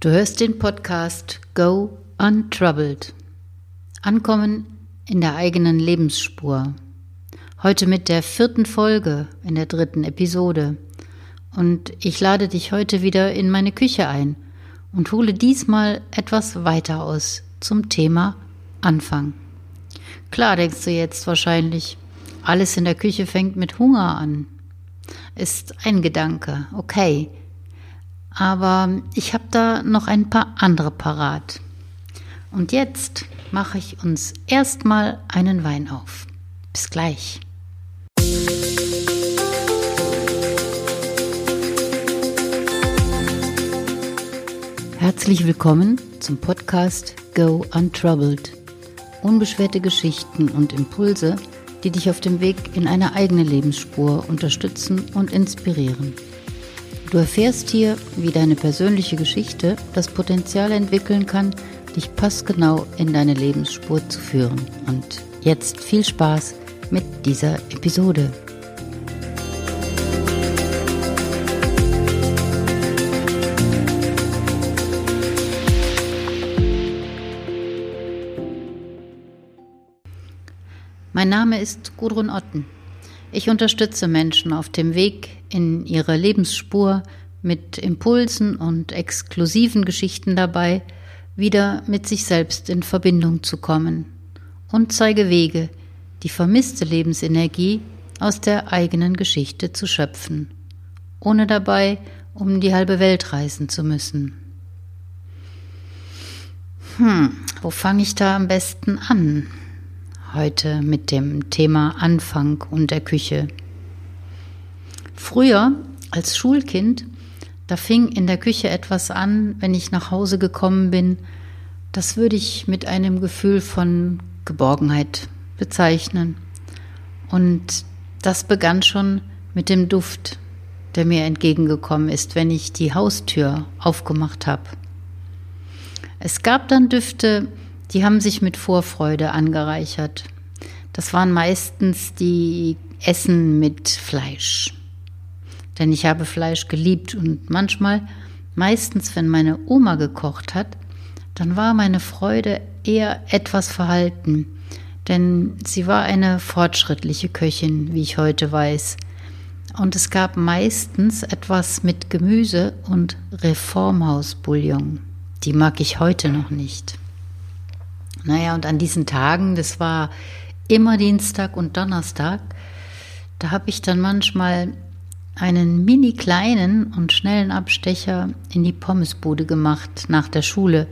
Du hörst den Podcast Go Untroubled. Ankommen in der eigenen Lebensspur. Heute mit der vierten Folge in der dritten Episode. Und ich lade dich heute wieder in meine Küche ein und hole diesmal etwas weiter aus zum Thema Anfang. Klar denkst du jetzt wahrscheinlich, alles in der Küche fängt mit Hunger an. Ist ein Gedanke, okay. Aber ich habe da noch ein paar andere parat. Und jetzt mache ich uns erstmal einen Wein auf. Bis gleich. Herzlich willkommen zum Podcast Go Untroubled. Unbeschwerte Geschichten und Impulse, die dich auf dem Weg in eine eigene Lebensspur unterstützen und inspirieren. Du erfährst hier, wie deine persönliche Geschichte das Potenzial entwickeln kann, dich passgenau in deine Lebensspur zu führen. Und jetzt viel Spaß mit dieser Episode. Mein Name ist Gudrun Otten. Ich unterstütze Menschen auf dem Weg in ihre Lebensspur mit Impulsen und exklusiven Geschichten dabei, wieder mit sich selbst in Verbindung zu kommen und zeige Wege, die vermisste Lebensenergie aus der eigenen Geschichte zu schöpfen, ohne dabei um die halbe Welt reisen zu müssen. Hm, wo fange ich da am besten an? heute mit dem Thema Anfang und der Küche. Früher, als Schulkind, da fing in der Küche etwas an, wenn ich nach Hause gekommen bin, das würde ich mit einem Gefühl von Geborgenheit bezeichnen. Und das begann schon mit dem Duft, der mir entgegengekommen ist, wenn ich die Haustür aufgemacht habe. Es gab dann Düfte, die haben sich mit Vorfreude angereichert. Das waren meistens die Essen mit Fleisch. Denn ich habe Fleisch geliebt und manchmal, meistens wenn meine Oma gekocht hat, dann war meine Freude eher etwas verhalten, denn sie war eine fortschrittliche Köchin, wie ich heute weiß. Und es gab meistens etwas mit Gemüse und Reformhausbouillon. Die mag ich heute noch nicht. Naja, und an diesen Tagen, das war immer Dienstag und Donnerstag, da habe ich dann manchmal einen mini kleinen und schnellen Abstecher in die Pommesbude gemacht nach der Schule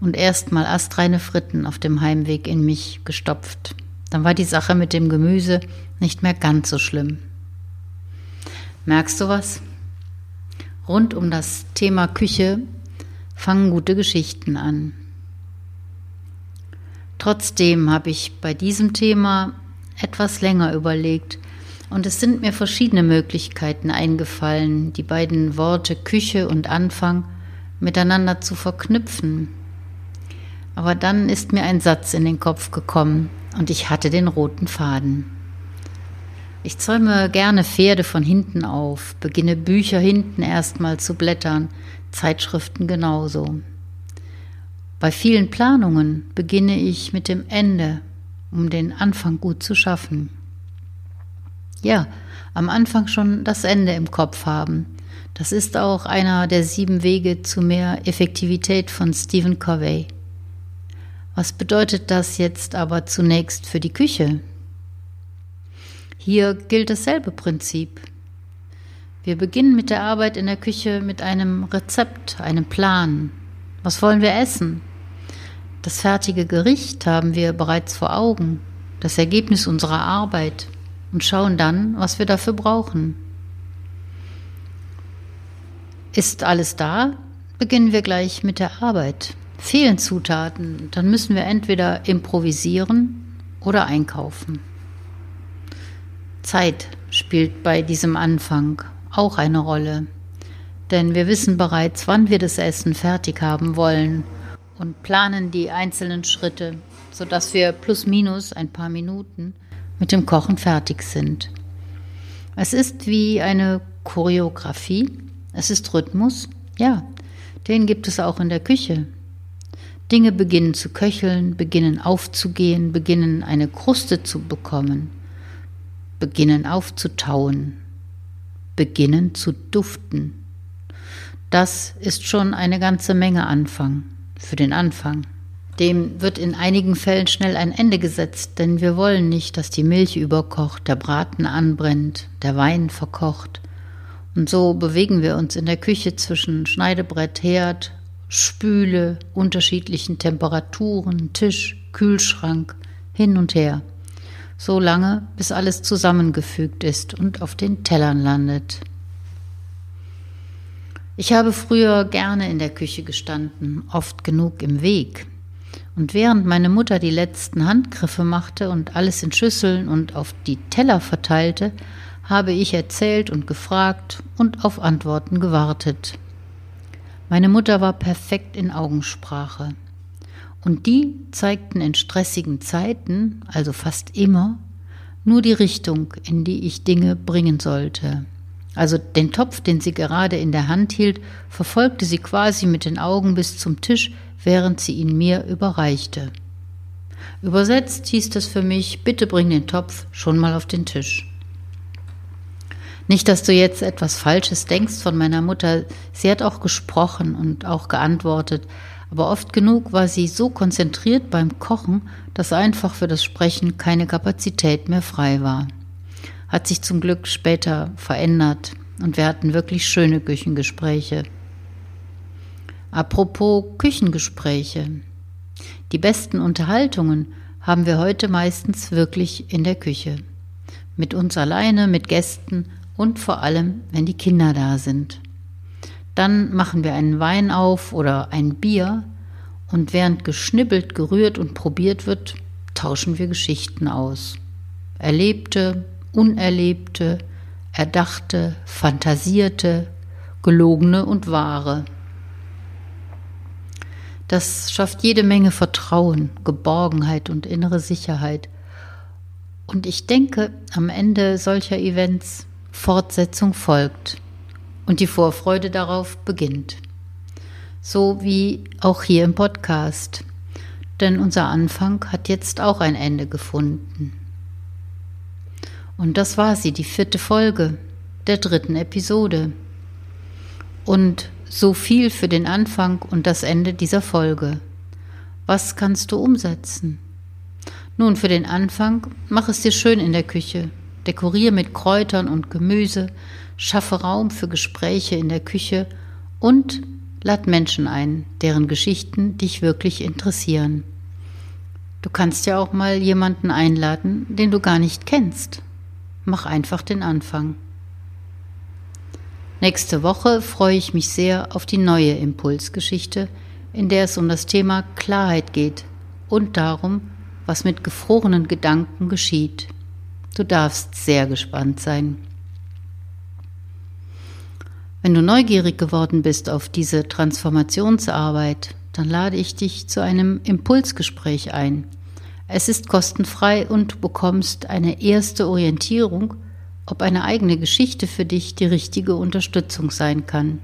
und erstmal astreine Fritten auf dem Heimweg in mich gestopft. Dann war die Sache mit dem Gemüse nicht mehr ganz so schlimm. Merkst du was? Rund um das Thema Küche fangen gute Geschichten an. Trotzdem habe ich bei diesem Thema etwas länger überlegt und es sind mir verschiedene Möglichkeiten eingefallen, die beiden Worte Küche und Anfang miteinander zu verknüpfen. Aber dann ist mir ein Satz in den Kopf gekommen und ich hatte den roten Faden. Ich zäume gerne Pferde von hinten auf, beginne Bücher hinten erstmal zu blättern, Zeitschriften genauso. Bei vielen Planungen beginne ich mit dem Ende, um den Anfang gut zu schaffen. Ja, am Anfang schon das Ende im Kopf haben. Das ist auch einer der sieben Wege zu mehr Effektivität von Stephen Covey. Was bedeutet das jetzt aber zunächst für die Küche? Hier gilt dasselbe Prinzip. Wir beginnen mit der Arbeit in der Küche mit einem Rezept, einem Plan. Was wollen wir essen? Das fertige Gericht haben wir bereits vor Augen, das Ergebnis unserer Arbeit und schauen dann, was wir dafür brauchen. Ist alles da, beginnen wir gleich mit der Arbeit. Fehlen Zutaten, dann müssen wir entweder improvisieren oder einkaufen. Zeit spielt bei diesem Anfang auch eine Rolle, denn wir wissen bereits, wann wir das Essen fertig haben wollen und planen die einzelnen Schritte, sodass wir plus minus ein paar Minuten mit dem Kochen fertig sind. Es ist wie eine Choreografie, es ist Rhythmus, ja, den gibt es auch in der Küche. Dinge beginnen zu köcheln, beginnen aufzugehen, beginnen eine Kruste zu bekommen, beginnen aufzutauen, beginnen zu duften. Das ist schon eine ganze Menge Anfang, für den Anfang. Dem wird in einigen Fällen schnell ein Ende gesetzt, denn wir wollen nicht, dass die Milch überkocht, der Braten anbrennt, der Wein verkocht. Und so bewegen wir uns in der Küche zwischen Schneidebrett, Herd, Spüle, unterschiedlichen Temperaturen, Tisch, Kühlschrank, hin und her. So lange, bis alles zusammengefügt ist und auf den Tellern landet. Ich habe früher gerne in der Küche gestanden, oft genug im Weg. Und während meine Mutter die letzten Handgriffe machte und alles in Schüsseln und auf die Teller verteilte, habe ich erzählt und gefragt und auf Antworten gewartet. Meine Mutter war perfekt in Augensprache. Und die zeigten in stressigen Zeiten, also fast immer, nur die Richtung, in die ich Dinge bringen sollte. Also den Topf, den sie gerade in der Hand hielt, verfolgte sie quasi mit den Augen bis zum Tisch, während sie ihn mir überreichte. Übersetzt hieß das für mich, bitte bring den Topf schon mal auf den Tisch. Nicht, dass du jetzt etwas Falsches denkst von meiner Mutter. Sie hat auch gesprochen und auch geantwortet. Aber oft genug war sie so konzentriert beim Kochen, dass einfach für das Sprechen keine Kapazität mehr frei war. Hat sich zum Glück später verändert und wir hatten wirklich schöne Küchengespräche. Apropos Küchengespräche. Die besten Unterhaltungen haben wir heute meistens wirklich in der Küche. Mit uns alleine, mit Gästen und vor allem, wenn die Kinder da sind. Dann machen wir einen Wein auf oder ein Bier und während geschnibbelt, gerührt und probiert wird, tauschen wir Geschichten aus. Erlebte, unerlebte, erdachte, fantasierte, gelogene und wahre. Das schafft jede Menge Vertrauen, Geborgenheit und innere Sicherheit. Und ich denke, am Ende solcher Events Fortsetzung folgt und die Vorfreude darauf beginnt. So wie auch hier im Podcast. Denn unser Anfang hat jetzt auch ein Ende gefunden. Und das war sie, die vierte Folge der dritten Episode. Und so viel für den Anfang und das Ende dieser Folge. Was kannst du umsetzen? Nun, für den Anfang mach es dir schön in der Küche dekoriere mit Kräutern und Gemüse, schaffe Raum für Gespräche in der Küche und lad Menschen ein, deren Geschichten dich wirklich interessieren. Du kannst ja auch mal jemanden einladen, den du gar nicht kennst. Mach einfach den Anfang. Nächste Woche freue ich mich sehr auf die neue Impulsgeschichte, in der es um das Thema Klarheit geht und darum, was mit gefrorenen Gedanken geschieht. Du darfst sehr gespannt sein. Wenn du neugierig geworden bist auf diese Transformationsarbeit, dann lade ich dich zu einem Impulsgespräch ein. Es ist kostenfrei und du bekommst eine erste Orientierung, ob eine eigene Geschichte für dich die richtige Unterstützung sein kann.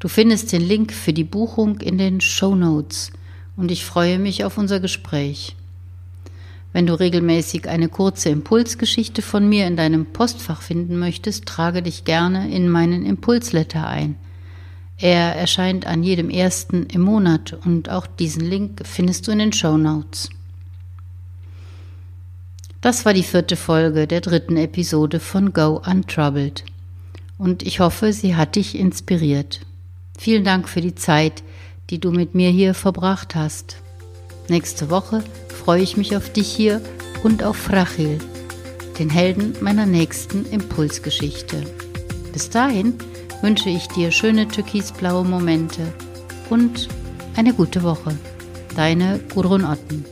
Du findest den Link für die Buchung in den Show Notes und ich freue mich auf unser Gespräch. Wenn du regelmäßig eine kurze Impulsgeschichte von mir in deinem Postfach finden möchtest, trage dich gerne in meinen Impulsletter ein. Er erscheint an jedem ersten im Monat und auch diesen Link findest du in den Show Notes. Das war die vierte Folge der dritten Episode von Go Untroubled. Und ich hoffe, sie hat dich inspiriert. Vielen Dank für die Zeit, die du mit mir hier verbracht hast. Nächste Woche freue ich mich auf dich hier und auf Rachel, den Helden meiner nächsten Impulsgeschichte. Bis dahin wünsche ich dir schöne türkisblaue Momente und eine gute Woche. Deine Gudrun Otten.